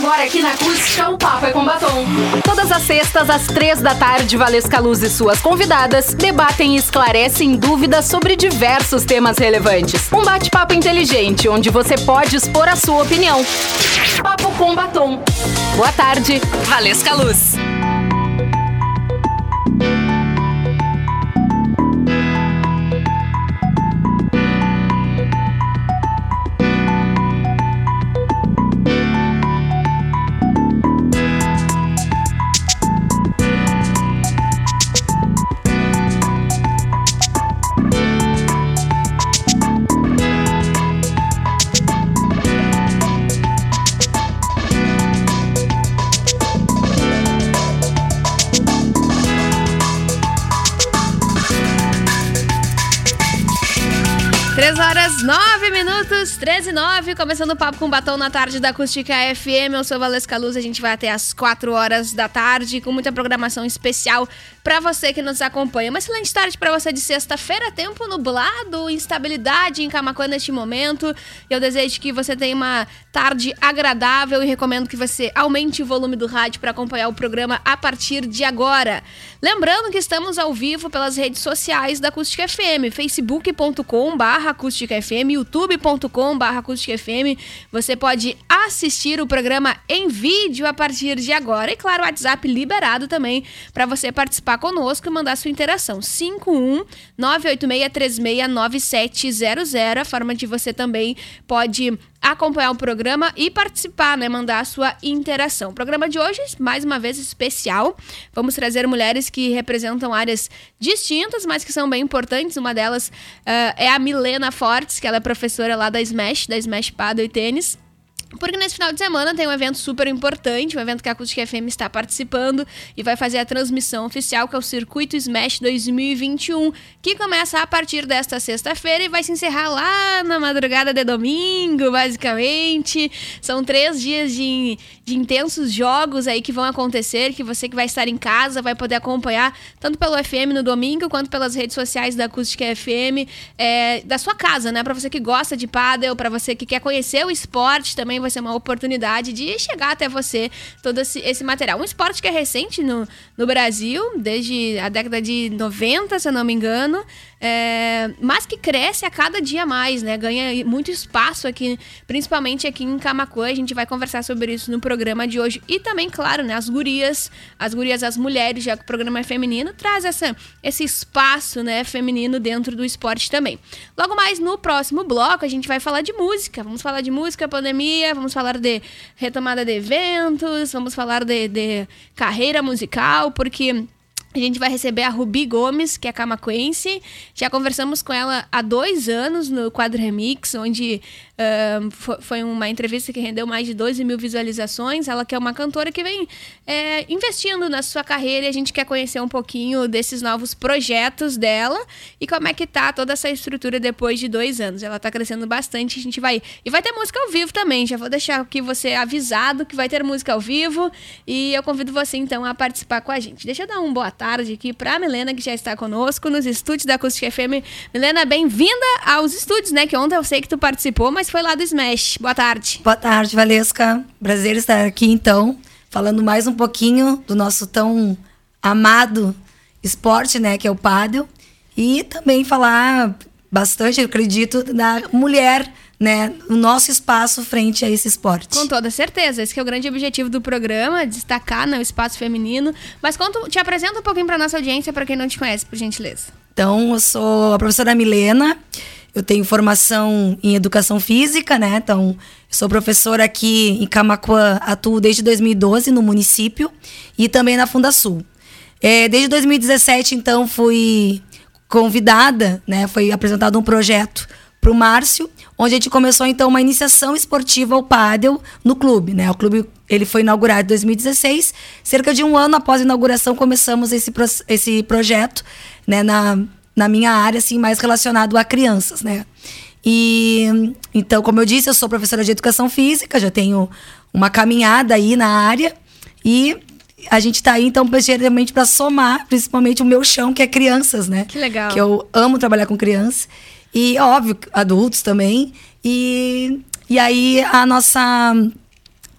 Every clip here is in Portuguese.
Agora aqui na Acústica, o Papo é com Batom. Todas as sextas, às três da tarde, Valesca Luz e suas convidadas debatem e esclarecem dúvidas sobre diversos temas relevantes. Um bate-papo inteligente, onde você pode expor a sua opinião. Papo com Batom. Boa tarde, Valesca Luz. 13 e 9, começando o papo com batom na tarde da Acústica FM. Eu sou Valesca Luz, a gente vai até as 4 horas da tarde com muita programação especial para você que nos acompanha. Uma excelente tarde para você de sexta-feira, tempo nublado, instabilidade em Camacuã neste momento. Eu desejo que você tenha uma tarde agradável e recomendo que você aumente o volume do rádio para acompanhar o programa a partir de agora. Lembrando que estamos ao vivo pelas redes sociais da Acústica FM, facebook.com/barra Acústica Acústica FM. Você pode assistir o programa em vídeo a partir de agora. E claro, o WhatsApp liberado também para você participar conosco e mandar sua interação. 51 986369700. A forma de você também pode acompanhar o programa e participar, né? Mandar a sua interação. O programa de hoje, mais uma vez, especial. Vamos trazer mulheres que representam áreas distintas, mas que são bem importantes. Uma delas uh, é a Milena Fortes, que ela é professora lá da Smash, da Smash Paddle e Tênis. Porque nesse final de semana tem um evento super importante, um evento que a Acústica FM está participando e vai fazer a transmissão oficial, que é o Circuito Smash 2021, que começa a partir desta sexta-feira e vai se encerrar lá na madrugada de domingo, basicamente. São três dias de, de intensos jogos aí que vão acontecer, que você que vai estar em casa vai poder acompanhar, tanto pelo FM no domingo, quanto pelas redes sociais da Acústica FM, é, da sua casa, né? Para você que gosta de paddle, para você que quer conhecer o esporte também, vai ser uma oportunidade de chegar até você todo esse, esse material. Um esporte que é recente no, no Brasil, desde a década de 90, se eu não me engano, é, mas que cresce a cada dia mais, né? Ganha muito espaço aqui, principalmente aqui em Camacuã. A gente vai conversar sobre isso no programa de hoje. E também, claro, né? As gurias, as gurias, as mulheres, já que o programa é feminino, traz essa, esse espaço, né? Feminino dentro do esporte também. Logo mais no próximo bloco, a gente vai falar de música. Vamos falar de música, pandemia, vamos falar de retomada de eventos, vamos falar de, de carreira musical, porque a gente vai receber a Rubi Gomes, que é camacuense. Já conversamos com ela há dois anos no Quadro Remix, onde uh, foi uma entrevista que rendeu mais de 12 mil visualizações. Ela que é uma cantora que vem é, investindo na sua carreira e a gente quer conhecer um pouquinho desses novos projetos dela e como é que tá toda essa estrutura depois de dois anos. Ela tá crescendo bastante, a gente vai... E vai ter música ao vivo também, já vou deixar aqui você avisado que vai ter música ao vivo e eu convido você então a participar com a gente. Deixa eu dar um boa tarde aqui para a Milena, que já está conosco nos estúdios da Acústica FM. Milena, bem-vinda aos estúdios, né? Que ontem eu sei que tu participou, mas foi lá do Smash. Boa tarde. Boa tarde, Valesca. Prazer estar aqui, então, falando mais um pouquinho do nosso tão amado esporte, né? Que é o pádel. E também falar bastante, eu acredito, da mulher né, o nosso espaço frente a esse esporte. Com toda certeza. Esse é o grande objetivo do programa, destacar né, o espaço feminino. Mas conta, te apresenta um pouquinho para nossa audiência, para quem não te conhece, por gentileza. Então, eu sou a professora Milena. Eu tenho formação em educação física, né? Então, sou professora aqui em Camacuã, atuo desde 2012 no município e também na Fundasul. É, desde 2017, então, fui convidada, né? Foi apresentado um projeto para o Márcio, onde a gente começou então uma iniciação esportiva ao pádel no clube, né? O clube ele foi inaugurado em 2016. Cerca de um ano após a inauguração começamos esse, esse projeto, né? Na, na minha área assim mais relacionado a crianças, né? E então, como eu disse, eu sou professora de educação física, já tenho uma caminhada aí na área e a gente está aí então geralmente para somar, principalmente o meu chão que é crianças, né? Que legal. Que eu amo trabalhar com crianças. E, óbvio, adultos também. E, e aí a nossa.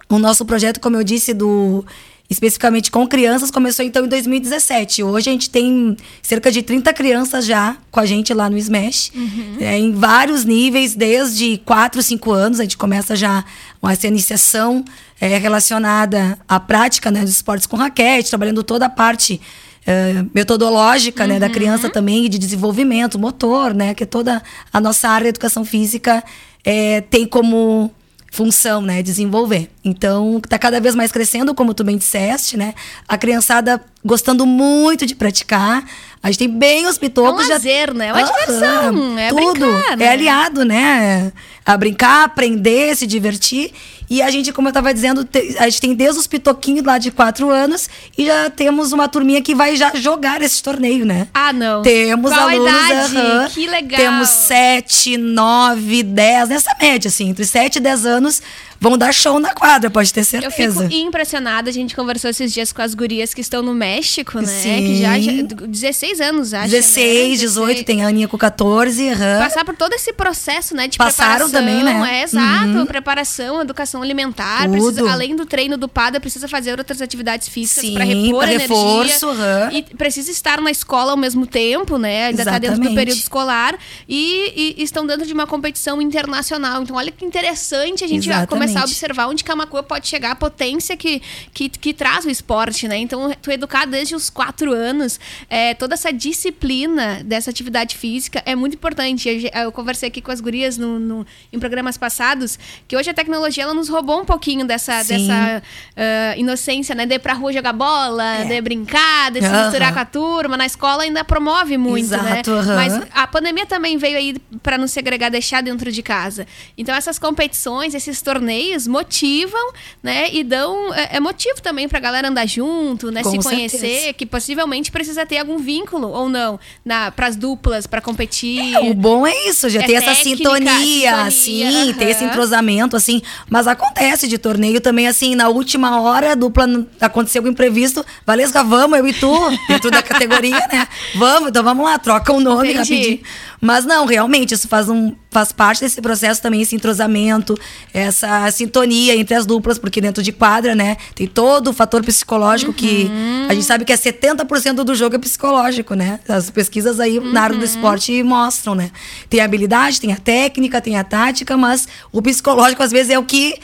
o nosso projeto, como eu disse, do especificamente com crianças, começou então em 2017. Hoje a gente tem cerca de 30 crianças já com a gente lá no Smash, Uhum. é, em vários níveis, desde 4, 5 anos, a gente começa já com essa iniciação é, relacionada à prática né, dos esportes com raquete, trabalhando toda a parte é, metodológica né, da Uhum. criança também, e de desenvolvimento motor, né, que toda a nossa área de educação física é, tem como função, né, desenvolver. Então, tá cada vez mais crescendo, como tu bem disseste, né? A criançada gostando muito de praticar. A gente tem bem os pitocos. É um já- lazer, né? É uma diversão, é tudo. brincar, né? É aliado, né? A brincar, aprender, se divertir. E a gente, como eu tava dizendo, a gente tem desde os pitoquinhos lá de quatro anos e já temos uma turminha que vai já jogar esse torneio, né? Ah, não. Temos Qual a alunos. idade? aham. Que legal. Temos 7, 9, 10, nessa média, assim, entre 7 e 10 anos vão dar show na quadra, pode ter Eu certeza. fico impressionada. A gente conversou esses dias com as gurias que estão no México, né? Sim. Que já, já 16 anos, acho. 16, né? 18, tem a Aninha com 14. aham. Passar por todo esse processo, né, de Passaram também, né? É, exato. Preparação, educação alimentar. Precisa, além do treino do PADA, precisa fazer outras atividades físicas para repor pra energia. reforço, aham. E precisa estar na escola ao mesmo tempo, né? Ainda está dentro do Exatamente. período escolar. E, e estão dentro de uma competição internacional. Então, olha que interessante a gente Exatamente. Começar a observar onde Camacuã pode chegar, a potência que, que, que traz o esporte, né? Então, tu educar desde os quatro anos, é, toda essa disciplina dessa atividade física é muito importante. Eu, eu conversei aqui com as gurias no, no- em programas passados, que hoje a tecnologia ela nos roubou um pouquinho dessa, Sim. dessa ah, inocência, né? De ir pra rua jogar bola, É. de brincar, de se Aham. misturar com a turma. Na escola ainda promove muito, né? Exato, aham. Mas a pandemia também veio aí para nos segregar, deixar dentro de casa. Então essas competições, esses torneios motivam, né? E dão é, é motivo também pra galera andar junto, né? Com se conhecer, certeza. que possivelmente precisa ter algum vínculo ou não, na pras duplas para competir. É, o bom é isso, já É tem essa técnica, sintonia, sintonia, assim, tem esse aham. entrosamento, assim. Mas acontece de torneio também, assim, na última hora, a dupla aconteceu algum imprevisto. Valesca, vamos, eu e tu, dentro da categoria, né? Vamos, então vamos lá, troca o nome Entendi. rapidinho. Mas não, realmente, isso faz, um, faz parte desse processo também, esse entrosamento, essa sintonia entre as duplas, porque dentro de quadra, né, tem todo o fator psicológico que Uhum. a gente sabe que é 70% do jogo é psicológico, né? As pesquisas aí na área Uhum. do esporte mostram, né? Tem a habilidade, tem a técnica, tem a tática, mas o psicológico às vezes é o que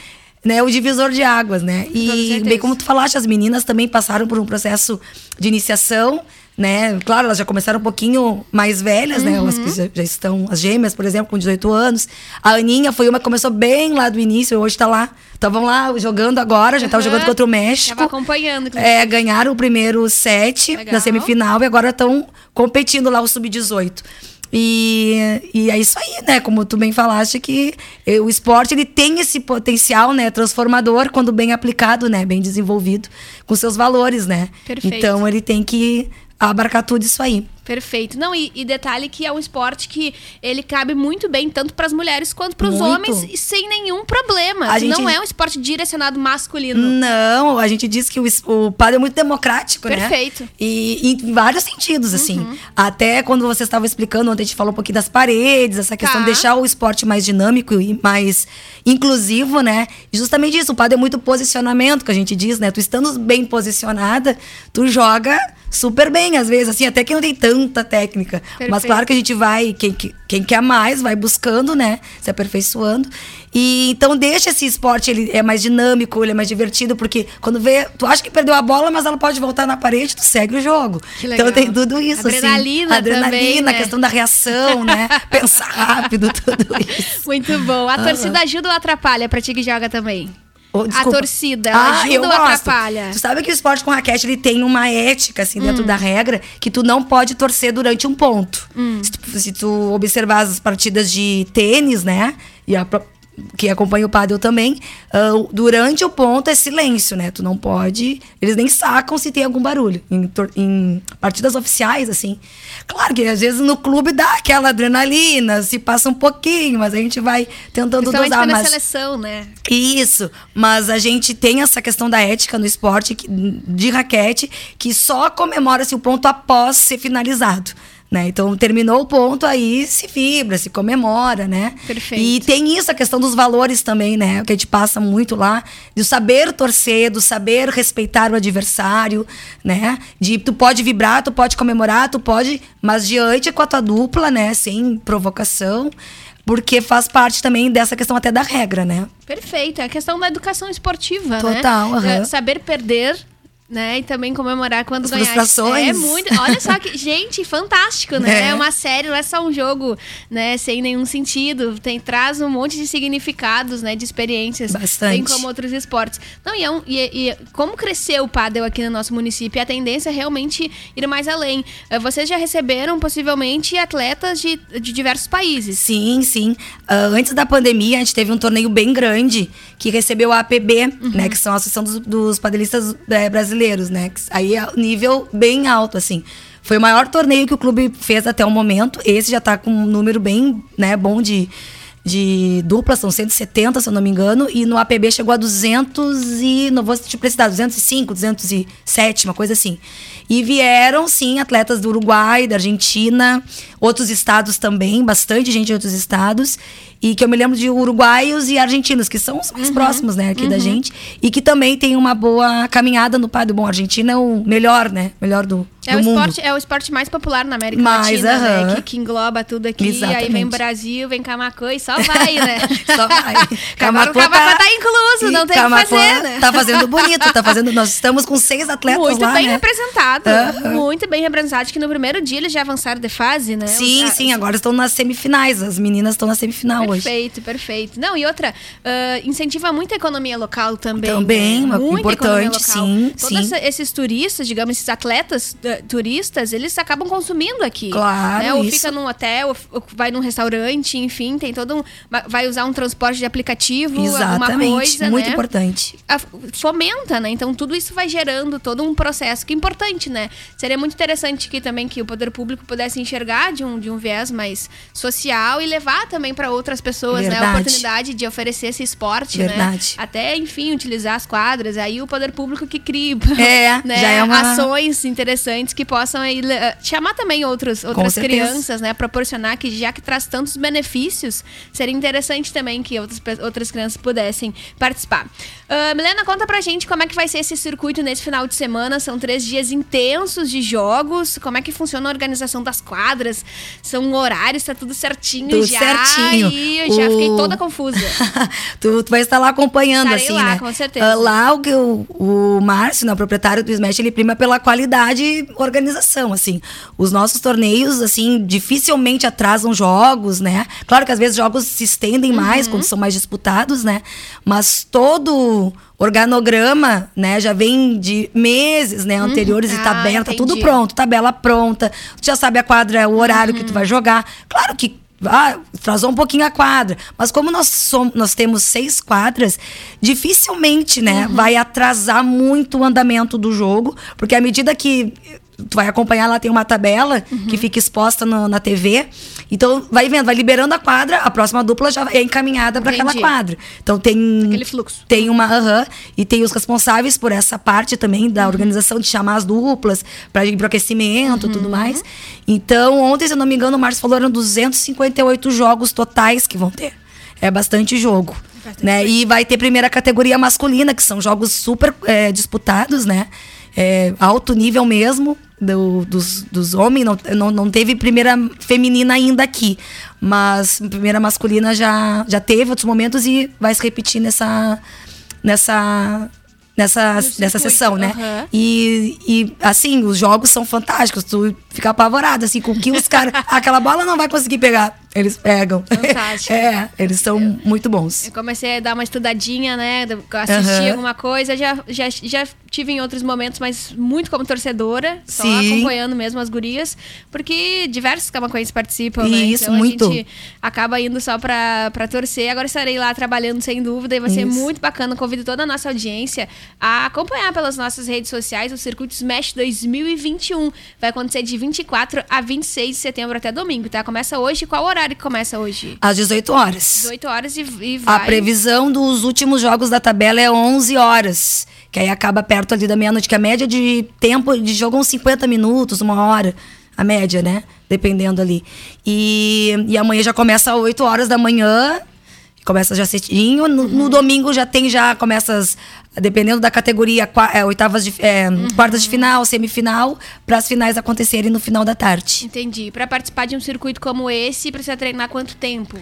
né, o divisor de águas, né? E bem como tu falaste, as meninas também passaram por um processo de iniciação, né? Claro, elas já começaram um pouquinho mais velhas, né? As que já, já estão, as gêmeas, por exemplo, com 18 anos. A Aninha foi uma que começou bem lá do início, hoje tá lá. Estavam lá jogando agora, já estavam Aham. jogando contra o México. Tava acompanhando, inclusive. É, ganharam o primeiro set Legal. da semifinal e agora estão competindo lá o sub-18. E, e é isso aí, né? Como tu bem falaste, que eh, o esporte ele tem esse potencial, né? Transformador quando bem aplicado, né? Bem desenvolvido, com seus valores, né? Perfeito. Então ele tem que abarcar tudo isso aí. Perfeito. Não, e, e detalhe que é um esporte que ele cabe muito bem tanto para as mulheres quanto para os homens e sem nenhum problema. A gente- Não é um esporte direcionado masculino. Não, a gente diz que o, o padre é muito democrático, né? Perfeito. Uhum. E em vários sentidos, assim. Até quando você estava explicando, ontem a gente falou um pouquinho das paredes, essa questão Tá. de deixar o esporte mais dinâmico e mais inclusivo, né? E justamente isso, o padre é muito posicionamento, que a gente diz, né? Tu estando bem posicionada, tu joga super bem, às vezes, assim, até que não tem tanta técnica. Mas Perfeito. claro que a gente vai, quem, que- quem quer mais, vai buscando, né? Se aperfeiçoando. E então deixa esse esporte, ele é mais dinâmico, ele é mais divertido, porque quando vê, tu acha que perdeu a bola, mas ela pode voltar na parede, tu segue o jogo. Que legal. Então tem tudo isso, Adrenalina assim. Adrenalina, também, né? questão da reação, né? Pensar rápido, tudo isso. Muito bom. A torcida ajuda ou atrapalha pra ti que joga também? Oh, a torcida, ela Ah, ajuda eu ou gosto. atrapalha? Tu sabe que o esporte com raquete ele tem uma ética assim Hum. dentro da regra que tu não pode torcer durante um ponto. Hum. Se, tu, se tu observar as partidas de tênis, né? E a que acompanha o pádel também, ah, durante o ponto é silêncio, né? Tu não pode. Eles nem sacam se tem algum barulho. Em, em partidas oficiais, assim. Claro que às vezes no clube dá aquela adrenalina, se passa um pouquinho, mas a gente vai tentando dosar. na Mas seleção, né? isso, mas a gente tem essa questão da ética no esporte de raquete que só comemora-se o ponto após ser finalizado. Né? Então, terminou o ponto, aí se vibra, se comemora, né? Perfeito. E tem isso, a questão dos valores também, né? Que a gente passa muito lá, do saber torcer, do saber respeitar o adversário, né? De tu pode vibrar, tu pode comemorar, tu pode, mas diante com a tua dupla, né? Sem provocação, porque faz parte também dessa questão até da regra, né? Perfeito. É a questão da educação esportiva, Total, né? É, Saber perder. Né? E também comemorar quando As ganhar. É muito. Olha só que. Gente, fantástico, né? É. É uma série, não é só um jogo, né? Sem nenhum sentido. Tem, traz um monte de significados, né? De experiências. Bastante. Bem como outros esportes. Não, e, é um- e- e como cresceu o pádel aqui no nosso município, a tendência é realmente ir mais além. Eh, Vocês já receberam, possivelmente, atletas de, de diversos países. Sim, sim. Ah, antes da pandemia, a gente teve um torneio bem grande que recebeu a APB, né? Que são a Associação dos, dos Padelistas eh, Brasileiros, né? que Aí é nível bem alto, assim. Foi o maior torneio que o clube fez até o momento. Esse já tá com um número bem né, bom de, de duplas, são 170, se eu não me engano. E no APB chegou a 200 e... Não vou te precisar, 205, 207, uma coisa assim. E vieram, sim, atletas do Uruguai, da Argentina, outros estados também, bastante gente de outros estados. E que eu me lembro de uruguaios e argentinos, que são os mais próximos, né, aqui da gente. E que também tem uma boa caminhada no padre. Bom, a Argentina é o melhor, né? Melhor do, É o, esporte, é o esporte mais popular na América Mais, Latina, né? aham. Que, que engloba tudo aqui. Aí Exatamente. vem Brasil, vem Camacuã e só vai, né? Só vai. Camacuã tá incluso, não tem o que fazer, né? Tá fazendo bonito, tá fazendo. Nós estamos com seis atletas Muito lá, bem né? representado. Muito bem representado. Acho que no primeiro dia eles já avançaram de fase, né? Sim, Os- sim, agora estão nas semifinais. As meninas estão na semifinal hoje. Perfeito, perfeito. Não, e outra, ah, incentiva muito a economia local também. Também, né? Muita importante, sim, Todos sim. esses turistas, digamos, esses atletas turistas, eles acabam consumindo aqui. Claro, né? Ou isso. fica num hotel, ou, vai num restaurante, enfim, tem todo um. Vai usar um transporte de aplicativo, alguma Exatamente. coisa. muito né? importante. fomenta, né? Então tudo isso vai gerando todo um processo que é importante, né? Seria muito interessante que também que o poder público pudesse enxergar de um, de um viés mais social e levar também para outras pessoas, né, a oportunidade de oferecer esse esporte, né? Verdade. Até, enfim, utilizar as quadras. Aí o poder público que crie É, né, já é uma- ações interessantes que possam aí, eh, chamar também outros, outras crianças, né? Proporcionar que já que traz tantos benefícios, seria interessante também que outras, outras crianças pudessem participar. Ah, Milena, conta pra gente como é que vai ser esse circuito nesse final de semana. São três dias intensos de jogos. Como é que funciona a organização das quadras? São horários, tá tudo certinho Tudo já. certinho. E eu já O- fiquei toda confusa. tu, tu vai estar lá acompanhando, Estarei assim, lá, né? com certeza. Ah, lá o que o, o Márcio, né, o proprietário do Smash, ele prima pela qualidade organização, assim. Os nossos torneios, assim, dificilmente atrasam jogos, né? Claro que às vezes jogos se estendem mais Uhum. quando são mais disputados, né? Mas todo organograma, né, já vem de meses, né, anteriores e Ah, tabela, tá tudo entendi. pronto, tabela pronta, tu já sabe a quadra, o horário que tu Uhum. vai jogar. Claro que ah, atrasou um pouquinho a quadra, mas como nós somos, nós temos seis quadras, dificilmente, né, Uhum. vai atrasar muito o andamento do jogo, porque à medida que tu vai acompanhar lá tem uma tabela Uhum. que fica exposta no- na TV, então vai vendo, vai liberando a quadra, a próxima dupla já é encaminhada para aquela quadra. Então tem Aquele fluxo. tem uma aham, e tem os responsáveis por essa parte também Uhum. da organização de chamar as duplas para ir pro aquecimento e Uhum. tudo mais. Então, ontem, se eu não me engano, o Márcio falou eram 258 jogos totais que vão ter. É bastante jogo. né? E vai ter primeira categoria masculina, que são jogos super é, disputados, né? É, alto nível mesmo do- dos, dos homens. Não, não, não teve primeira feminina ainda aqui. Mas primeira masculina já, já teve outros momentos e vai se repetir nessa. nessa nessa, nessa sessão, né? aham. E, e, assim, os jogos são fantásticos. Tu fica apavorado, assim, com que os caras. aquela bola não vai conseguir pegar. Eles pegam. Fantástico. é, eles são muito bons. Eu comecei a dar uma estudadinha, né? Assistir Aham. alguma coisa. Já, já, já tive em outros momentos, mas muito como torcedora. Só Sim. acompanhando mesmo as gurias. Porque diversos camacoenses participam, né? Isso, Então muito. a gente acaba indo só pra, pra torcer. Agora estarei lá trabalhando sem dúvida e vai ser Isso. muito bacana. Convido toda a nossa audiência a acompanhar pelas nossas redes sociais o Circuito Smash 2021. Vai acontecer de 24 a 26 de setembro até domingo, tá? Começa hoje. Qual horário que começa hoje? Às 18 horas. 18 horas e, e vai. A previsão dos últimos jogos da tabela é 11 horas. Que aí acaba perto ali da meia-noite, que a média de tempo de jogo é uns 50 minutos, uma hora. a média, né? Dependendo ali. E, e amanhã já começa às 8 horas da manhã. Começa já cedinho. No, no domingo já tem, já começa as, dependendo da categoria, qua- é, oitavas de, é, quartas de final, semifinal, para as finais acontecerem no final da tarde. Entendi. Pra participar de um circuito como esse, precisa treinar quanto tempo?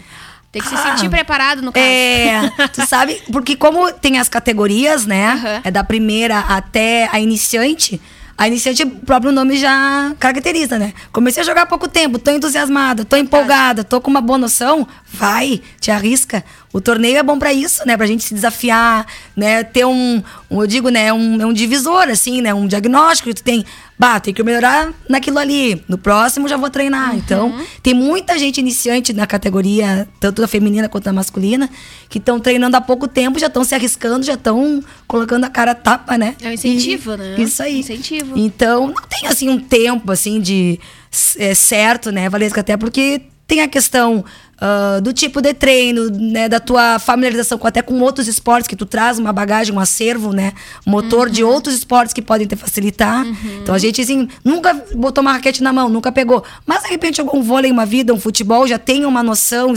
Tem que se sentir preparado, no caso. É, tu sabe, porque como tem as categorias, né? Aham. É da primeira até a iniciante. A iniciante, o próprio nome já caracteriza, né? Comecei a jogar há pouco tempo, tô entusiasmada, tô empolgada, tô com uma boa noção, vai, te arrisca. O torneio é bom pra isso, né? Pra gente se desafiar, né? Ter um, um eu digo, né? Um, é um divisor, assim, né? Um diagnóstico que tu tem, bah, tem que melhorar naquilo ali. No próximo já vou treinar. Então, tem muita gente iniciante na categoria, tanto da feminina quanto da masculina, que estão treinando há pouco tempo, já estão se arriscando, já estão colocando a cara a tapa, né? É um incentivo, E- né? Isso aí. Incentivo. Então, não tem assim um tempo assim de é, certo, né, Valesca? Até porque tem a questão ah, do tipo de treino, né, da tua familiarização com, até com outros esportes que tu traz uma bagagem, um acervo, né, motor de outros esportes que podem te facilitar. Então a gente assim nunca botou uma raquete na mão, nunca pegou, mas de repente jogou um vôlei, uma vida, um futebol, já tem uma noção,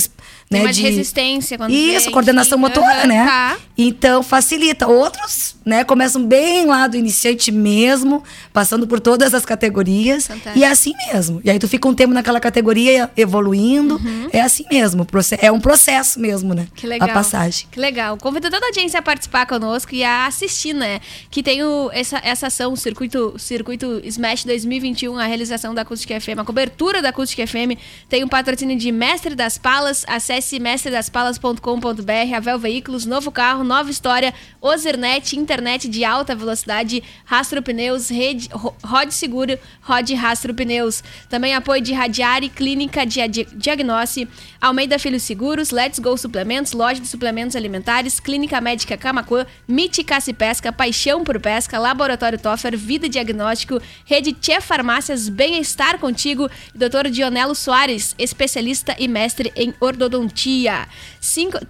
Tem né, mais de resistência quando isso, vem, coordenação enfim. motora, Aham, né? Tá. Então facilita. Outros, né, começam bem lá do iniciante mesmo, passando por todas as categorias. Fantástico. E é assim mesmo. E aí tu fica um tempo naquela categoria evoluindo. É assim mesmo. É um processo mesmo, né? Uhum. Que legal. A passagem. Que legal. Convido toda a audiência a participar conosco e a assistir, né? Que tem o, essa, essa ação, o circuito, circuito Smash 2021, a realização da Acústica FM, a cobertura da Acústica FM. Tem um patrocínio de Mestre das Palas. Acesse mestredaspalas.com.br, Avel Veículos, novo carro, nova história, Ozernet, internet de alta velocidade, Rastro Pneus, rede, ro- Rod Seguro, Rod Rastro Pneus. Também apoio de Radiari, Clínica de Diagnose, Almeida Filho Seguros, Let's Go Suplementos, Loja de Suplementos Alimentares, Clínica Médica Camacuã, Miti Caça e Pesca, Paixão por Pesca, Laboratório Toffer, Vida Diagnóstico, Rede Tchê Farmácias, Bem-Estar Contigo Dr. Dionelo Soares, especialista e mestre em ortodontia.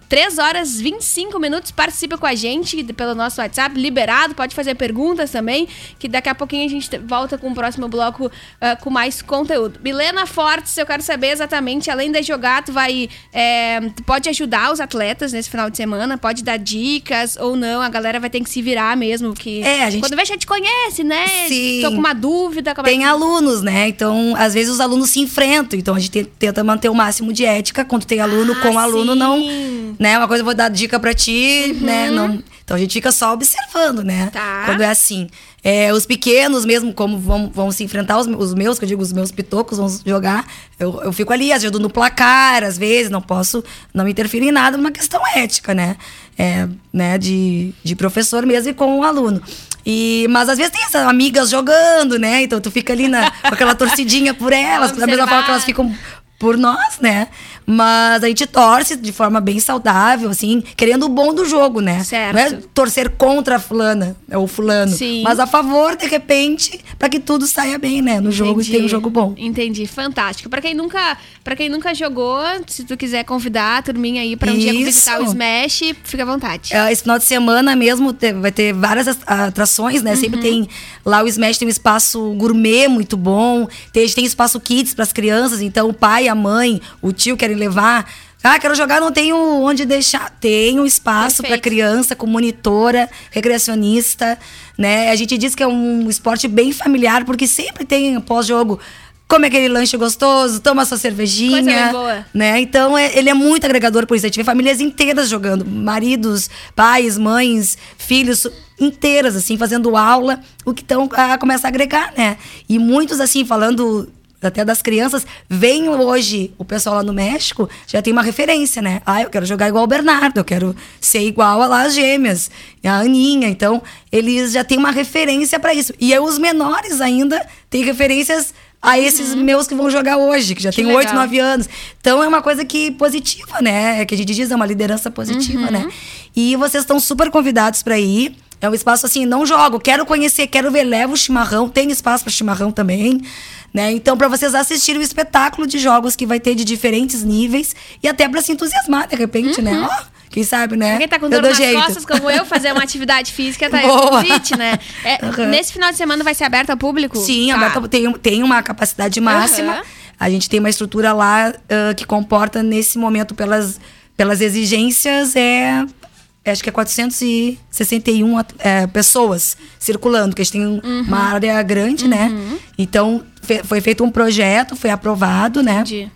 3 horas 25 minutos, participa com a gente pelo nosso WhatsApp, liberado, pode fazer perguntas também, que daqui a pouquinho a gente te- volta com o próximo bloco ah, com mais conteúdo. Milena Fortes, eu quero saber exatamente, além de jogar, tu vai. é, tu pode ajudar os atletas nesse final de semana, pode dar dicas ou não, a galera vai ter que se virar mesmo, que É, a gente- quando vê já te conhece, né? Sim. Tô com uma dúvida, é Tem que- alunos, né? Então, às vezes os alunos se enfrentam. Então, a gente te- tenta manter o máximo de ética. Quando tem aluno Ah, com aluno, não. sim. Né? Uma coisa eu vou dar dica pra ti, né? Não, então a gente fica só observando, né? Tá. Quando é assim. É, os pequenos mesmo, como vão, vão se enfrentar, os, os meus, que eu digo, os meus pitocos vão jogar, eu, eu fico ali, ajudo no placar, às vezes, não posso não interferir em nada, uma questão ética, né? É, né, de, de professor mesmo e com o aluno. E, mas às vezes tem essas amigas jogando, né? Então tu fica ali na, com aquela torcidinha por elas, da mesma forma que elas ficam por nós, né? Mas a gente torce de forma bem saudável, assim, querendo o bom do jogo, né? Certo. Não é torcer contra a fulana ou fulano, Sim. mas a favor, de repente, para que tudo saia bem, né? No jogo e Entendi. tenha um jogo bom. Entendi, fantástico. Pra quem nunca, para quem nunca jogou, se tu quiser convidar a turminha aí pra um dia Isso. visitar o Smash, fica à vontade. É, Esse final de semana mesmo vai ter várias as- atrações, né? Uhum. Sempre tem. Lá o Smash tem um espaço gourmet muito bom. Tem, tem espaço kids para as crianças. Então o pai, a mãe, o tio querem levar. Ah, quero jogar, não tenho onde deixar. Tem um espaço para criança com monitora, recreacionista, né? A gente diz que é um esporte bem familiar, porque sempre tem pós-jogo. Come aquele lanche gostoso, toma sua cervejinha Coisa bem boa. né? Então é- ele é muito agregador por isso. A gente vê famílias inteiras jogando, maridos, pais, mães, filhos inteiras assim fazendo aula, o que então ah, começa a agregar, né? E muitos assim falando até das crianças, vem hoje o pessoal lá no México, já tem uma referência, né? Ah, eu quero jogar igual o Bernardo, eu quero ser igual a lá as gêmeas, a Aninha. Então, eles já têm uma referência para isso. E aí, os menores ainda têm referências a esses meus que vão jogar hoje, que já Que têm legal. 8, 9 anos. Então é uma coisa que positiva, né? É que a gente diz, é uma liderança positiva, Uhum. né? E vocês estão super convidados para ir. É um espaço assim, não jogo, quero conhecer, quero ver, leva o chimarrão, tem espaço para chimarrão também. Né? Então, para vocês assistirem o espetáculo de jogos que vai ter de diferentes níveis e até para se entusiasmar, de repente, né? Ó, Quem sabe, né? Quem tá com dor nas jeito. costas, como eu, fazer uma atividade física, tá Boa. convite, né? É, Aham. Nesse final de semana vai ser aberto ao público? Sim, Tá. aberta- tem, tem uma capacidade máxima. Aham. A gente tem uma estrutura lá ah, que comporta, nesse momento, pelas, pelas exigências, é. Acho que é 461 at- é, pessoas circulando, gente tem um- Uhum. uma área grande, né? Então, fe- foi feito um projeto, foi aprovado, né? Entendi.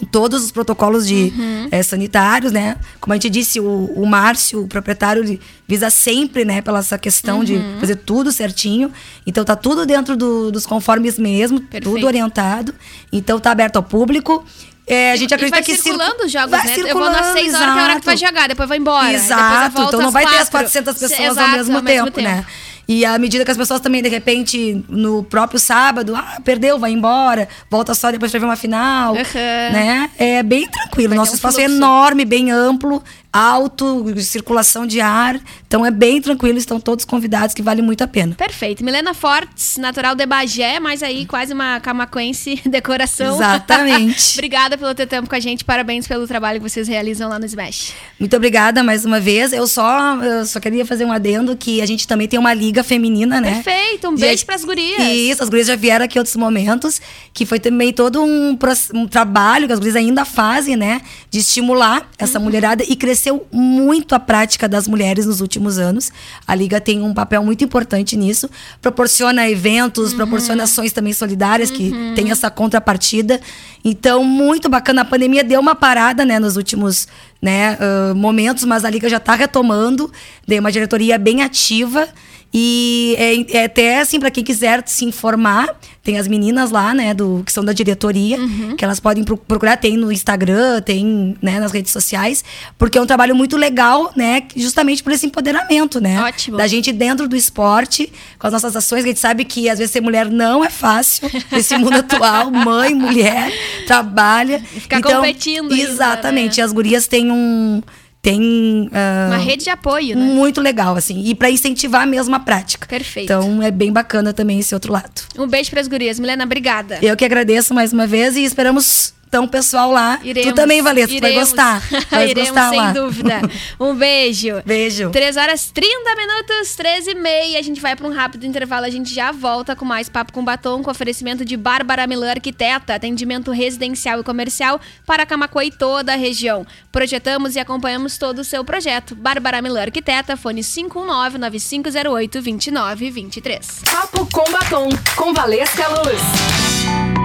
com todos os protocolos de Uhum. eh, sanitários, né? Como a gente disse, o, o Márcio, o proprietário, ele visa sempre, né, pela essa questão de Uhum. fazer tudo certinho. Então tá tudo dentro do- dos conformes mesmo, Perfeito. tudo orientado. Então tá aberto ao público. É, a gente E acredita que circu- circulando os jogos, vai né? eu vou circulando, nas 6 horas, que é a hora que vai exato. jogar, depois vai embora. Exato, então não vai ter as quatro. 400 pessoas ao, Exato, mesmo tempo, né? E à medida que as pessoas também, de repente, no próprio sábado, ah, perdeu, vai embora, volta só depois pra ver uma final, Aham. né? É bem tranquilo. Vai Nosso um espaço é fluxo. enorme, bem amplo, alto, circulação de ar. Então é bem tranquilo, estão todos convidados, que vale muito a pena. Perfeito. Milena Fortes, natural de Bagé, mas aí quase uma camacuense decoração. Exatamente. Obrigada pelo teu tempo com a gente. Parabéns pelo trabalho que vocês realizam lá no Smash. Muito obrigada mais uma vez. Eu só, eu só queria fazer um adendo que a gente também tem uma liga feminina, né? Perfeito. Um Já- beijo pras gurias. Isso, as gurias já vieram aqui em outros momentos, que foi também todo um, um trabalho que as gurias ainda fazem, né? De estimular essa mulherada e cresceu muito a prática das mulheres nos últimos anos. A Liga tem um papel muito importante nisso. Proporciona eventos, proporciona ações também solidárias que tem essa contrapartida. Então, muito bacana. A pandemia deu uma parada, né, nos últimos né, ah, momentos, mas a Liga já está retomando. Tem uma diretoria bem ativa. E é, é até assim, para quem quiser se informar, tem as meninas lá, né, do, que são da diretoria, que elas podem pro- procurar, tem no Instagram, tem né, nas redes sociais, porque é um trabalho muito legal, né, justamente por esse empoderamento, né? Ótimo. Da gente dentro do esporte, com as nossas ações, que a gente sabe que às vezes ser mulher não é fácil, nesse mundo atual, mãe, mulher, trabalha. ficar competindo ainda, Exatamente, né? as gurias têm um. Tem. ah, Uma rede de apoio, né? muito legal, assim. E para incentivar mesmo a prática. Perfeito. Então é bem bacana também esse outro lado. Um beijo pras gurias. Milena, obrigada. Eu que agradeço mais uma vez e esperamos então pessoal lá. Iremos, tu também, Valesco, tu vai iremos. gostar. Vai iremos, gostar sem lá. dúvida. Um beijo. Beijo. 3 horas 30 minutos, 13 e meia. A gente vai para um rápido intervalo. A gente já volta com mais Papo com Batom, com oferecimento de Bárbara Milan Arquiteta, atendimento residencial e comercial para Camacuã e toda a região. Projetamos e acompanhamos todo o seu projeto. Bárbara Milan Arquiteta, fone 519-9508-2923. Papo com batom, com Valesca Luz.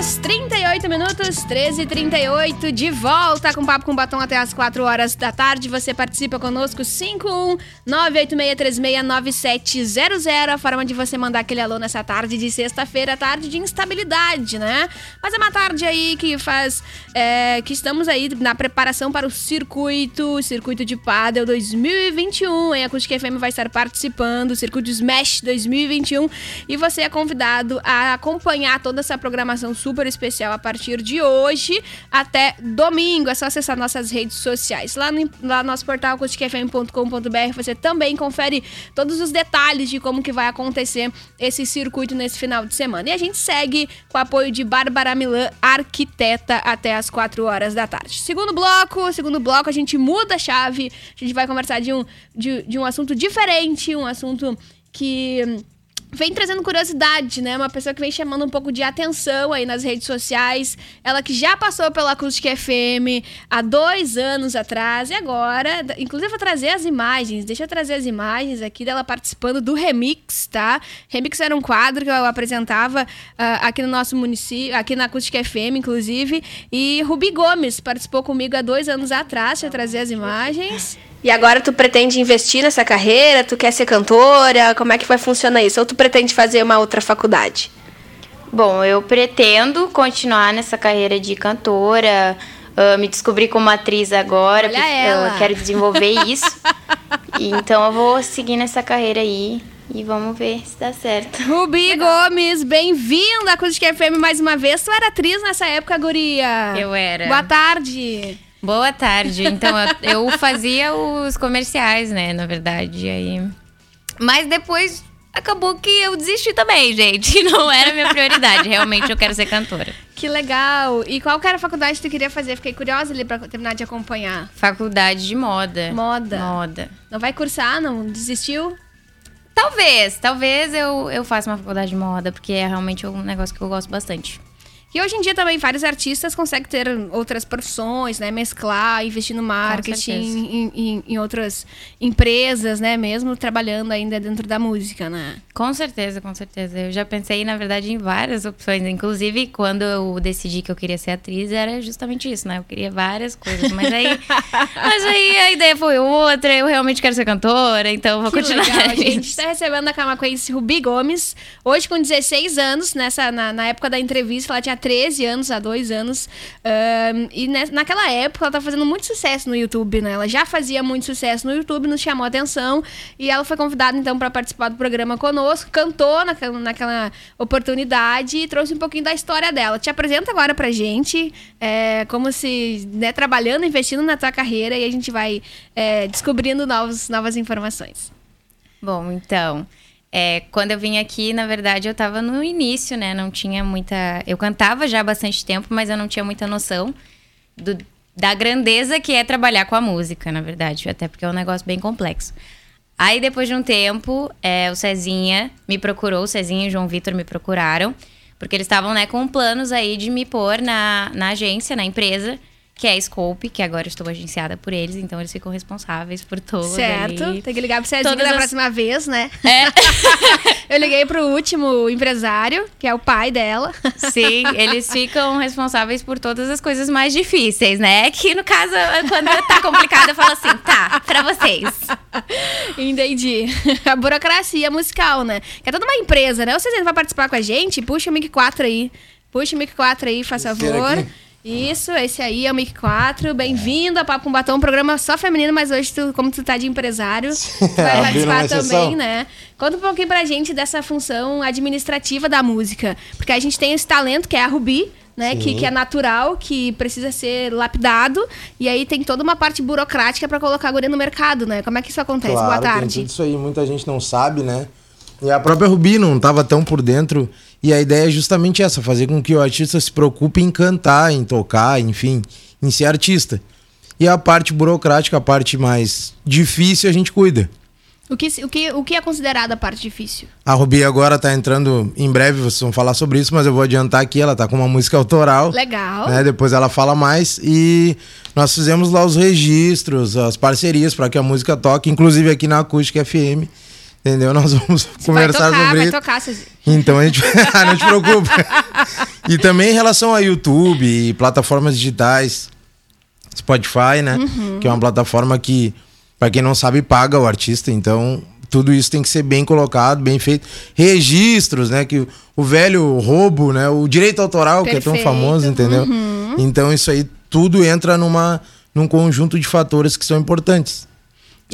Horas 38 minutos, 13 e 38 de volta com Papo com Batom até as 4 horas da tarde. Você participa conosco 51986369700, a forma de você mandar aquele alô nessa tarde de sexta-feira, tarde de instabilidade, né? Mas é uma tarde aí que faz, é, que estamos aí na preparação para o circuito, o circuito de Padel 2021, hein? A Acústica FM vai estar participando, o circuito Smash 2021, e você é convidado a acompanhar toda essa programação super especial a partir de hoje até domingo. É só acessar nossas redes sociais. Lá no, lá no nosso portal acusticfm.com.br você também confere todos os detalhes de como que vai acontecer esse circuito nesse final de semana. E a gente segue com o apoio de Bárbara Milan, arquiteta, até as 4 horas da tarde. Segundo bloco, segundo bloco, a gente muda a chave. A gente vai conversar de um, de, de um assunto diferente, um assunto que vem trazendo curiosidade, né? Uma pessoa que vem chamando um pouco de atenção aí nas redes sociais. Ela que já passou pela Acústica FM há dois anos atrás e agora, inclusive vou trazer as imagens. Deixa eu trazer as imagens aqui dela participando do Remix, tá? Remix era um quadro que eu apresentava ah, aqui no nosso município, aqui na Acústica FM, inclusive. E Rubi Gomes participou comigo há dois anos atrás. Deixa eu trazer as imagens. E agora tu pretende investir nessa carreira? Tu quer ser cantora? Como é que vai funcionar isso? Ou tu pretende fazer uma outra faculdade? Bom, eu pretendo continuar nessa carreira de cantora, ah, me descobri como atriz agora, Olha porque, ela. ah, quero desenvolver isso. E então eu vou seguir nessa carreira aí. E vamos ver se dá certo. Rubi Gomes, bem-vinda à Acústica FM mais uma vez. Tu era atriz nessa época, guria? Eu era. Boa tarde. Boa tarde. Então, eu, eu fazia os comerciais, né, na verdade. Aí... Mas depois acabou que eu desisti também, gente. Não era a minha prioridade. Realmente eu quero ser cantora. Que legal. E qual que era a faculdade que tu queria fazer? Fiquei curiosa ali pra terminar de acompanhar. Faculdade de moda. Moda. Moda. Não vai cursar, não? Desistiu? Talvez, talvez eu, eu faça uma faculdade de moda, porque é realmente um negócio que eu gosto bastante. E hoje em dia também vários artistas conseguem ter outras profissões, né? Mesclar, investir no marketing, em, em- em outras empresas, né? Mesmo trabalhando ainda dentro da música, né? Com certeza, com certeza. Eu já pensei, na verdade, em várias opções. Inclusive, quando eu decidi que eu queria ser atriz, era justamente isso, né? Eu queria várias coisas. Mas aí, mas aí a ideia foi outra. Eu realmente quero ser cantora, então vou Que continuar. legal. A gente está recebendo a camacuense Rubi Gomes, hoje com 16 anos, nessa, na, na época da entrevista, ela tinha 13 anos, há dois anos. Ahn, e naquela época ela tá fazendo muito sucesso no YouTube, né? Ela já fazia muito sucesso no YouTube, nos chamou a atenção. E ela foi convidada, então, para participar do programa conosco, cantou naquela, naquela oportunidade e trouxe um pouquinho da história dela. Te apresenta agora pra gente, é, como se, né, trabalhando, investindo na tua carreira, e a gente vai é, descobrindo novos, novas informações. Bom, então, é, quando eu vim aqui, na verdade, eu tava no início, né? Não tinha muita. Eu cantava já há bastante tempo, mas eu não tinha muita noção do- da grandeza que é trabalhar com a música, na verdade. Até porque é um negócio bem complexo. Aí, depois de um tempo, é, o Cezinha me procurou, o Cezinha e o João Vitor me procuraram, porque eles estavam, né, com planos aí de me pôr na, na agência, na empresa, que é a Scope, que agora estou agenciada por eles, então eles ficam responsáveis por todo Certo. ali. Tem que ligar pro Cezinho Todas da as- próxima vez, né? É. Eu liguei pro último empresário, que é o pai dela. Sim, eles ficam responsáveis por todas as coisas mais difíceis, né? Que no caso, quando tá complicado, eu falo assim, tá, pra vocês. Entendi. A burocracia musical, né? Que é toda uma empresa, né? Ou Cezinho vai participar com a gente? Puxa o Mic 4 aí. Puxa o Mic 4 aí, faz favor. aqui? Isso, esse aí é o Mic 4. Bem-vindo a Papo com Batom, um programa só feminino, mas hoje, tu, como tu tá de empresário, tu vai participar também, né? Conta um pouquinho pra gente dessa função administrativa da música. Porque a gente tem esse talento, que é a Rubi, né? Que, que é natural, que precisa ser lapidado. E aí tem toda uma parte burocrática pra colocar a guria no mercado, né? Como é que isso acontece? Claro, Boa Tem tarde. tudo isso aí, muita gente não sabe, né? E a própria Rubi não estava tão por dentro. E a ideia é justamente essa: fazer com que o artista se preocupe em cantar, em tocar, enfim, em ser artista. E a parte burocrática, a parte mais difícil, a gente cuida. O que, o, que, o que é considerado a parte difícil? A Rubi agora tá entrando, em breve vocês vão falar sobre isso, mas eu vou adiantar aqui, ela tá com uma música autoral. Legal. né? Depois ela fala mais e nós fizemos lá os registros, as parcerias para que a música toque, inclusive aqui na Acústica FM. Entendeu? Nós vamos conversar vai tocar, sobre vai isso. tocar. Então a gente não te preocupa. e também em relação a YouTube e plataformas digitais, Spotify, né? Que é uma plataforma que, para quem não sabe, paga o artista. Então tudo isso tem que ser bem colocado, bem feito. Registros, né? Que o- velho roubo, né? O direito autoral que é tão Perfeito. famoso, entendeu? Então isso aí tudo entra numa num conjunto de fatores que são importantes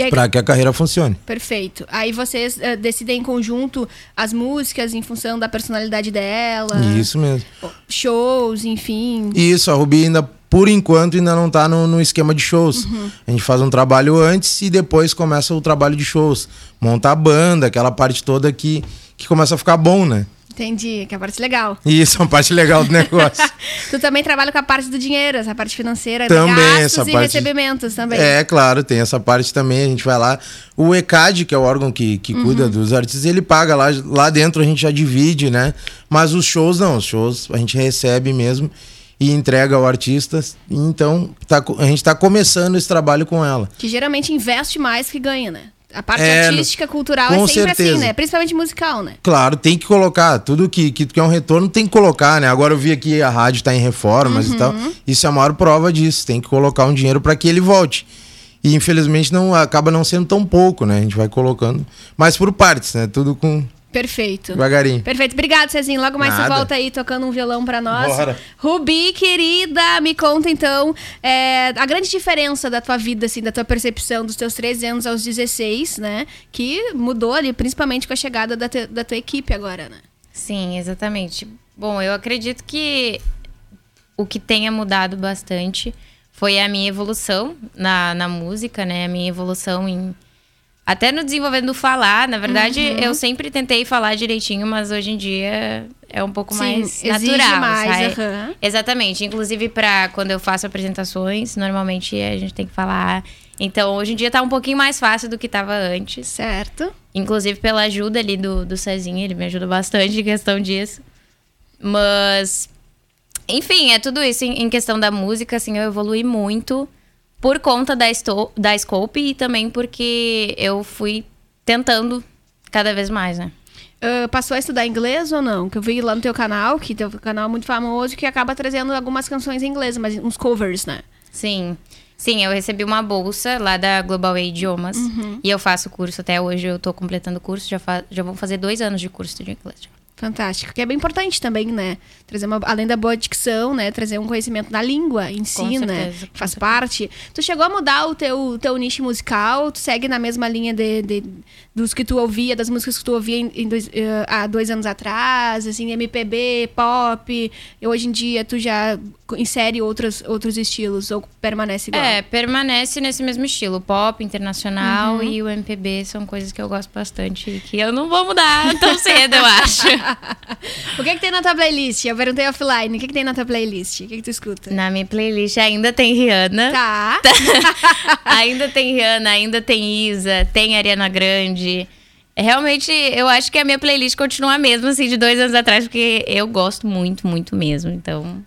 aí, para que a carreira funcione. Perfeito. Aí vocês eh, decidem em conjunto as músicas em função da personalidade dela. Isso mesmo. Shows, enfim. Isso, a Rubi ainda, por enquanto, ainda não tá no, no esquema de shows. A gente faz um trabalho antes e depois começa o trabalho de shows. Monta a banda, aquela parte toda que, que começa a ficar bom, né? Entendi, que é a parte legal. Isso é uma parte legal do negócio. Tu também trabalha com a parte do dinheiro, essa parte financeira, Também, gastos essa e parte- recebimentos também. É, claro, tem essa parte também. A gente vai lá. O ECAD, que é o órgão que, que cuida dos artistas, ele paga lá. Lá dentro a gente já divide, né? Mas os shows não, os shows a gente recebe mesmo e entrega ao artista. Então, tá, a gente tá começando esse trabalho com ela. Que geralmente investe mais que ganha, né? A parte É, artística, cultural é sempre assim, certeza. né? Principalmente musical, né? Claro, tem que colocar. Tudo que, que quer um retorno tem que colocar, né? Agora eu vi aqui a rádio tá em reformas e tal. Isso é a maior prova disso. Tem que colocar um dinheiro para que ele volte. E infelizmente não acaba não sendo tão pouco, né? A gente vai colocando. Mas por partes, né? Tudo com Perfeito. Devagarinho. Perfeito. Obrigado, Cezinho. Logo mais você Nada. volta aí tocando um violão pra nós. Bora. Rubi, querida, me conta então é, a grande diferença da tua vida, assim, da tua percepção dos teus 13 anos aos 16, né? Que mudou ali, principalmente com a chegada da, te- da tua equipe agora, né? Sim, exatamente. Bom, eu acredito que o que tenha mudado bastante foi a minha evolução na, na música, né? A minha evolução em. Até no desenvolvendo do falar. Na verdade, Uhum. eu sempre tentei falar direitinho, mas hoje em dia é um pouco Sim, mais natural. mais, aham. Exatamente. Inclusive, para quando eu faço apresentações, normalmente a gente tem que falar. Então, hoje em dia tá um pouquinho mais fácil do que tava antes. Certo. Inclusive pela ajuda ali do, do Cezinho, ele me ajuda bastante em questão disso. Mas, enfim, é tudo isso em, em questão da música, assim, eu evolui muito por conta da, esto, da Scope e também porque eu fui tentando cada vez mais, né? Ah, passou a estudar inglês ou não? Que eu vi lá no teu canal, que teu canal é muito famoso, que acaba trazendo algumas canções em inglês, mas uns covers, né? Sim. Sim, eu recebi uma bolsa lá da Global Idiomas. E eu faço curso até hoje, eu tô completando o curso, já, já vão fazer dois anos de curso de inglês. Fantástico. Que é bem importante também, né? Trazer uma, além da boa dicção, né? Trazer um conhecimento na língua em si, né? Faz certeza. parte. Tu chegou a mudar o teu, teu nicho musical? Tu segue na mesma linha de, de- dos que tu ouvia, das músicas que tu ouvia em, em dois, eh, há dois anos atrás, assim, MPB, pop. E hoje em dia tu já insere outros, outros estilos ou permanece igual? É, permanece nesse mesmo estilo. Pop, internacional e o MPB são coisas que eu gosto bastante e que eu não vou mudar tão cedo, eu acho. O que, que tem na tua playlist? Eu perguntei offline. O que, que tem na tua playlist? O que, que tu escuta? Na minha playlist ainda tem Rihanna. Tá. ainda tem Rihanna, ainda tem Isa, tem Ariana Grande. Realmente, eu acho que a minha playlist continua a mesma, assim, de dois anos atrás, porque eu gosto muito, muito mesmo. Então,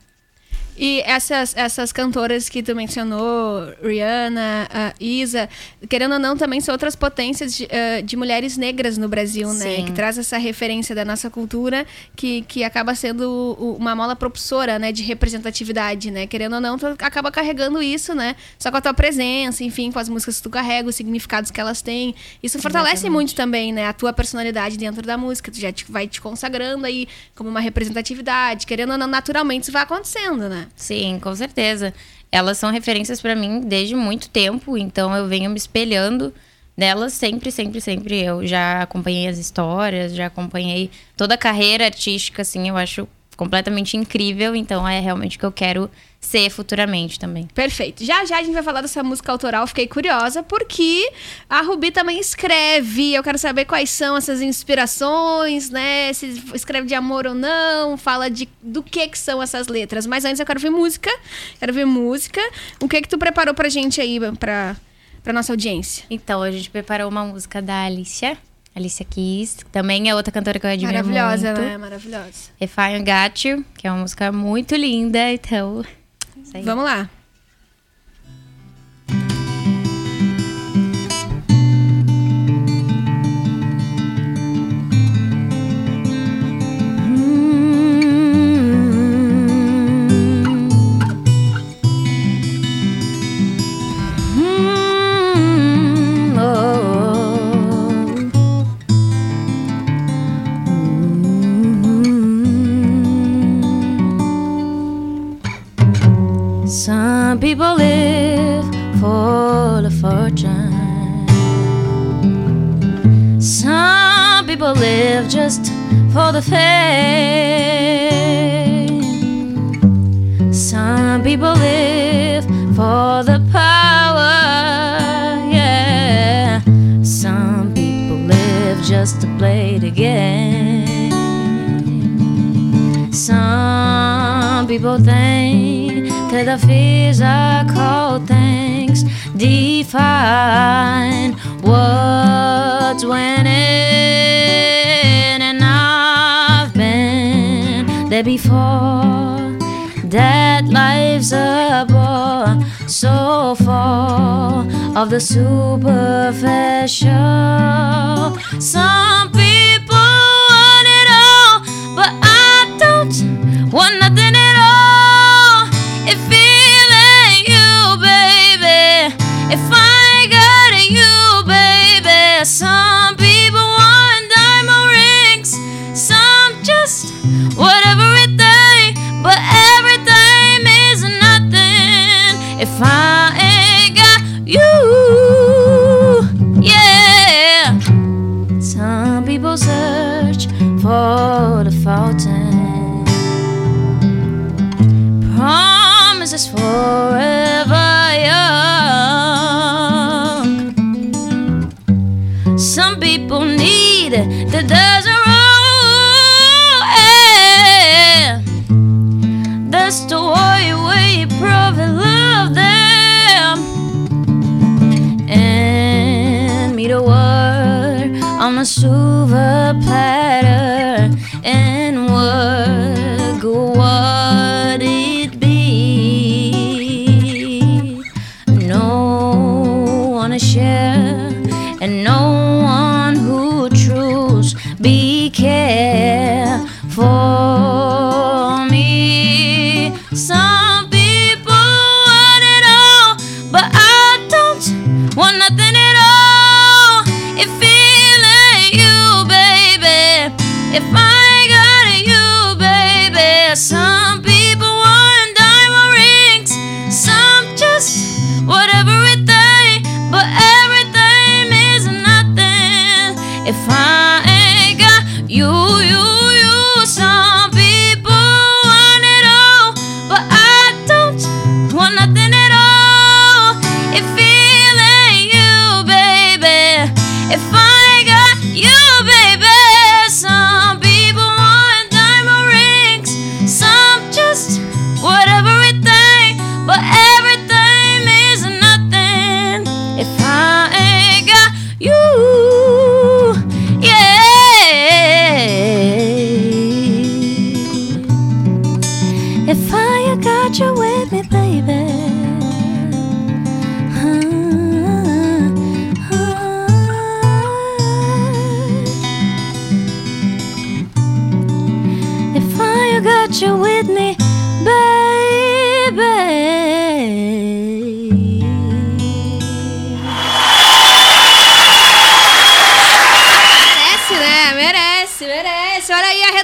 E essas, essas cantoras que tu mencionou, Rihanna, a Isa, querendo ou não, também são outras potências de, eh, de mulheres negras no Brasil, né? Sim. Que traz essa referência da nossa cultura que, que acaba sendo uma mola propulsora, né? De representatividade, né? Querendo ou não, tu acaba carregando isso, né? Só com a tua presença, enfim, com as músicas que tu carrega, os significados que elas têm. Isso fortalece Exatamente. muito também, né? A tua personalidade dentro da música. Tu já te- vai te consagrando aí como uma representatividade. Querendo ou não, naturalmente isso vai acontecendo, né? Sim, com certeza. Elas são referências pra mim desde muito tempo, então eu venho me espelhando nelas sempre, sempre, sempre. Eu já acompanhei as histórias, já acompanhei toda a carreira artística, assim, eu acho completamente incrível, então é realmente o que eu quero ser futuramente também. Perfeito. Já já a gente vai falar dessa música autoral. Fiquei curiosa porque a Rubi também escreve. Eu quero saber quais são essas inspirações, né? Se escreve de amor ou não, fala de do que que são essas letras. Mas antes eu quero ver música. Quero ver música. O que que tu preparou pra gente aí pra, pra nossa audiência? Então, a gente preparou uma música da Alicia, Alicia Keys, que também é outra cantora que eu admiro Maravilhosa, muito. né? Maravilhosa. If I Got You, que é uma música muito linda, então... aí. Vamos lá. For the fame. Some people live for the power. Yeah. Some people live just to play the game. Some people think that the physical things define what's winning, there before. That life's a bore, so full of the superficial. Some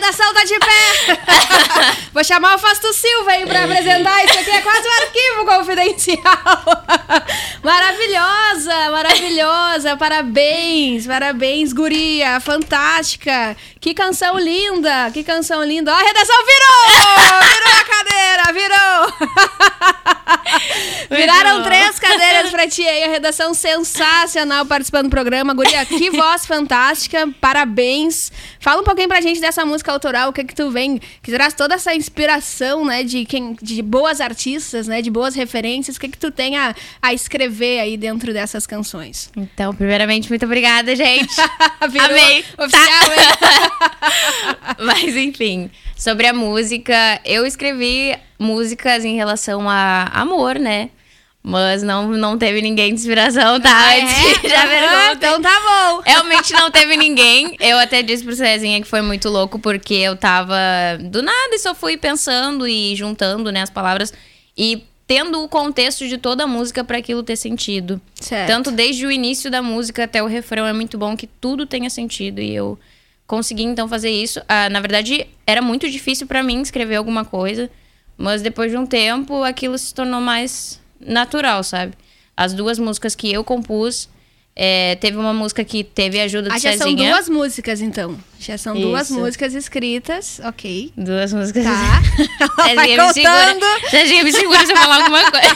redação tá de pé. Vou chamar o Fausto Silva aí pra apresentar. Isso aqui é quase um arquivo confidencial. maravilhosa, maravilhosa. Parabéns, parabéns, guria. Fantástica. Que canção linda, que canção linda. Ó, a redação virou! Virou a cadeira, virou! Viraram três cadeiras pra ti aí. A redação sensacional participando do programa. Guria, que voz fantástica. Parabéns. Fala um pouquinho pra gente dessa música autoral. O que que tu vem... Que traz toda essa inspiração, né? De, quem, de boas artistas, né? De boas referências. O que que tu tem a, a escrever aí dentro dessas canções? Então, primeiramente, muito obrigada, gente. Virou Amei. Oficial, hein? Mas enfim, sobre a música, eu escrevi músicas em relação a amor, né? Mas não, não teve ninguém de inspiração, tá? Ah, é? já Aham, pergunta. Então tá bom. Realmente não teve ninguém. Eu até disse pro Cezinha que foi muito louco, porque eu tava do nada e só fui pensando e juntando, né, as palavras e tendo o contexto de toda a música para aquilo ter sentido. Certo. Tanto desde o início da música até o refrão é muito bom que tudo tenha sentido e eu consegui então fazer isso. Ah, na verdade, era muito difícil para mim escrever alguma coisa, mas depois de um tempo aquilo se tornou mais natural, sabe? As duas músicas que eu compus, é, teve uma música que teve ajuda do Ah, já são Cezinha. duas músicas, então. Já são duas Isso. músicas escritas, ok. Duas músicas. Tá. Vai Cezinha me segura. Cezinha me segura se eu falar alguma coisa.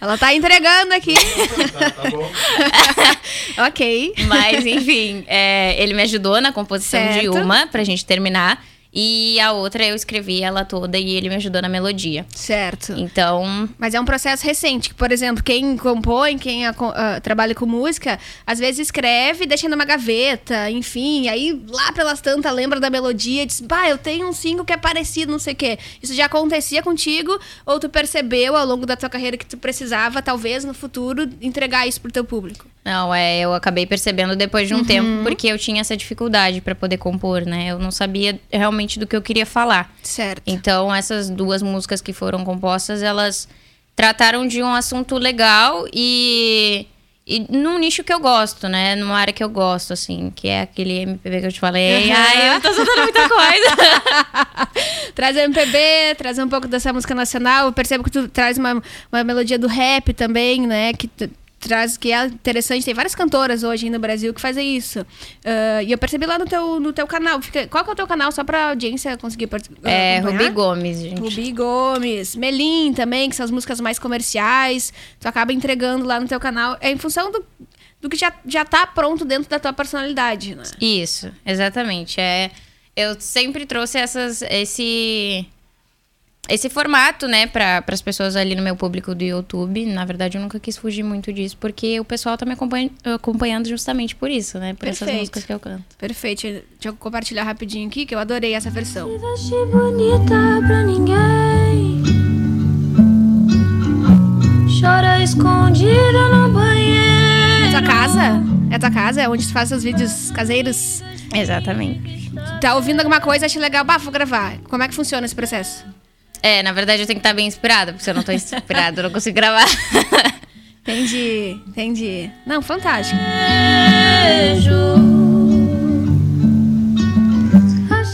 Ela tá entregando aqui. Tá bom. ok. Mas, enfim, é, ele me ajudou na composição de Certo. uma pra gente terminar. E a outra eu escrevi ela toda e ele me ajudou na melodia. Certo. Então, Mas é um processo recente. que, Por exemplo, quem compõe, quem a- ah, trabalha com música, às vezes escreve, deixa numa gaveta, enfim. Aí lá pelas tantas lembra da melodia e diz: Bah, eu tenho um single que é parecido, não sei o quê. Isso já acontecia contigo? Ou tu percebeu ao longo da tua carreira que tu precisava, talvez no futuro, entregar isso pro teu público? não, é, eu acabei percebendo depois de um tempo, porque eu tinha essa dificuldade pra poder compor, né? Eu não sabia realmente do que eu queria falar. Certo. Então, essas duas músicas que foram compostas, elas trataram de um assunto legal e, E num nicho que eu gosto, né? Numa área que eu gosto, assim, que é aquele MPB que eu te falei. Ai, eu tô soltando muita coisa. traz MPB, traz um pouco dessa música nacional. Eu percebo que tu traz uma, uma melodia do rap também, né? Que traz que é interessante. Tem várias cantoras hoje no Brasil que fazem isso. Ah, e eu percebi lá no teu, no teu canal. Fica, qual que é o teu canal? Só pra audiência conseguir part- É, acompanhar? Rubi Gomes, gente. Rubi Gomes, Melim também, que são as músicas mais comerciais. Tu acaba entregando lá no teu canal. É em função do, do que já, já tá pronto dentro da tua personalidade, né? Isso, exatamente. É, eu sempre trouxe essas, esse, esse formato, né, para as pessoas ali no meu público do YouTube. Na verdade, eu nunca quis fugir muito disso, porque o pessoal tá me acompanha- acompanhando justamente por isso, né? Por essas Perfeito. músicas que eu canto. Perfeito. Deixa eu compartilhar rapidinho aqui, que eu adorei essa versão. veste bonita pra ninguém. Chora escondida no É banheiro. tua casa? É tua casa? É onde tu faz seus vídeos caseiros? Exatamente. Tá ouvindo alguma coisa, acha legal? Bah, vou gravar. Como é que funciona esse processo? É, na verdade, eu tenho que estar bem inspirada, porque se eu não tô inspirada, eu não consigo gravar. Entendi, entendi. Não, fantástico.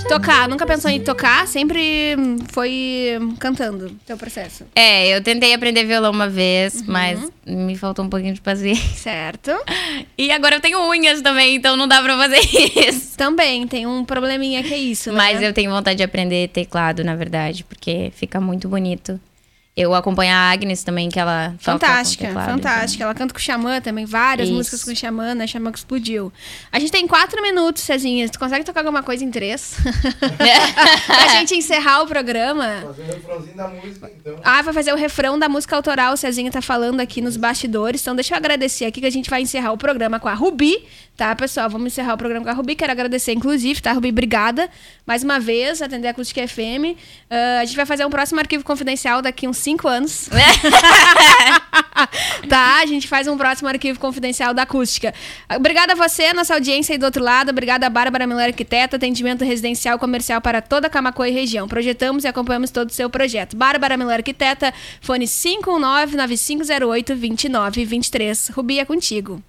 Tocar, nunca pensou em tocar? Sempre foi cantando teu processo. é, eu tentei aprender violão uma vez, mas me faltou um pouquinho de paciência. Certo? E agora eu tenho unhas também, então não dá pra fazer isso. Também tem um probleminha que é isso, né? Mas eu tenho vontade de aprender teclado, na verdade, porque fica muito bonito. Eu acompanho a Agnes também, que ela toca com Fantástica, fantástica. Ela canta com o Xamã também, várias Isso. músicas com o Xamã, né? Xamã que explodiu. A gente tem quatro minutos, Cezinha. Tu consegue tocar alguma coisa em três? pra gente encerrar o programa. Fazer o refrãozinho da música, então. Ah, vai fazer o refrão da música autoral, o Cezinha tá falando aqui nos bastidores. Então, deixa eu agradecer aqui que a gente vai encerrar o programa com a Rubi, tá, pessoal? Vamos encerrar o programa com a Rubi. Quero agradecer, inclusive, tá, Rubi? Obrigada mais uma vez, atender a Acústica FM. Ah, a gente vai fazer um próximo arquivo confidencial daqui uns cinco anos. tá, a gente faz um próximo arquivo confidencial da acústica. Obrigada a você, nossa audiência aí do outro lado. Obrigada a Bárbara Miller Arquiteta, atendimento residencial comercial para toda Camacoa e região. Projetamos e acompanhamos todo o seu projeto. Bárbara Miller Arquiteta, fone 519-9508-2923. Rubi, é contigo.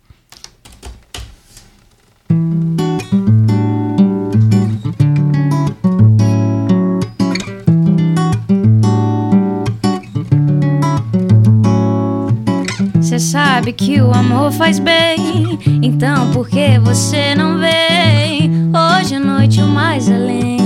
Cê sabe que o amor faz bem, então por que você não vem? Hoje à noite o mais além,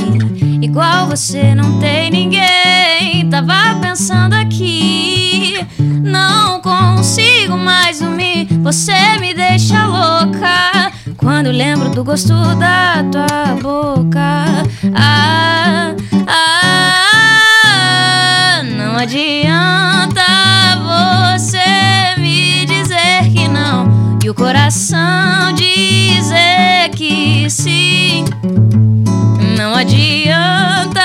igual você não tem ninguém. Tava pensando aqui, não consigo mais dormir. Você me deixa louca quando lembro do gosto da tua boca. Ah, ah, não adianta o coração dizer que sim. Não adianta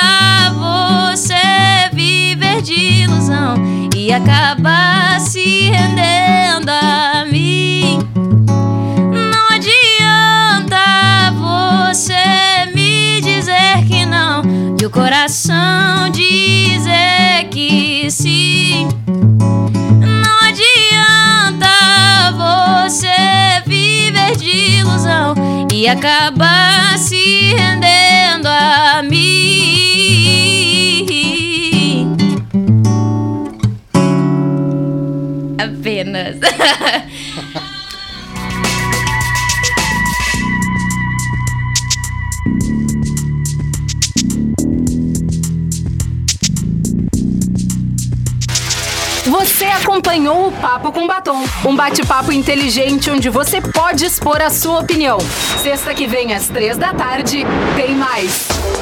você viver de ilusão e acabar se rendendo a mim. Não adianta você me dizer que não e o coração dizer e acabar se rendendo a mim. Apenas. acompanhou o Papo com Batom, um bate-papo inteligente onde você pode expor a sua opinião. Sexta que vem às três da tarde, tem mais.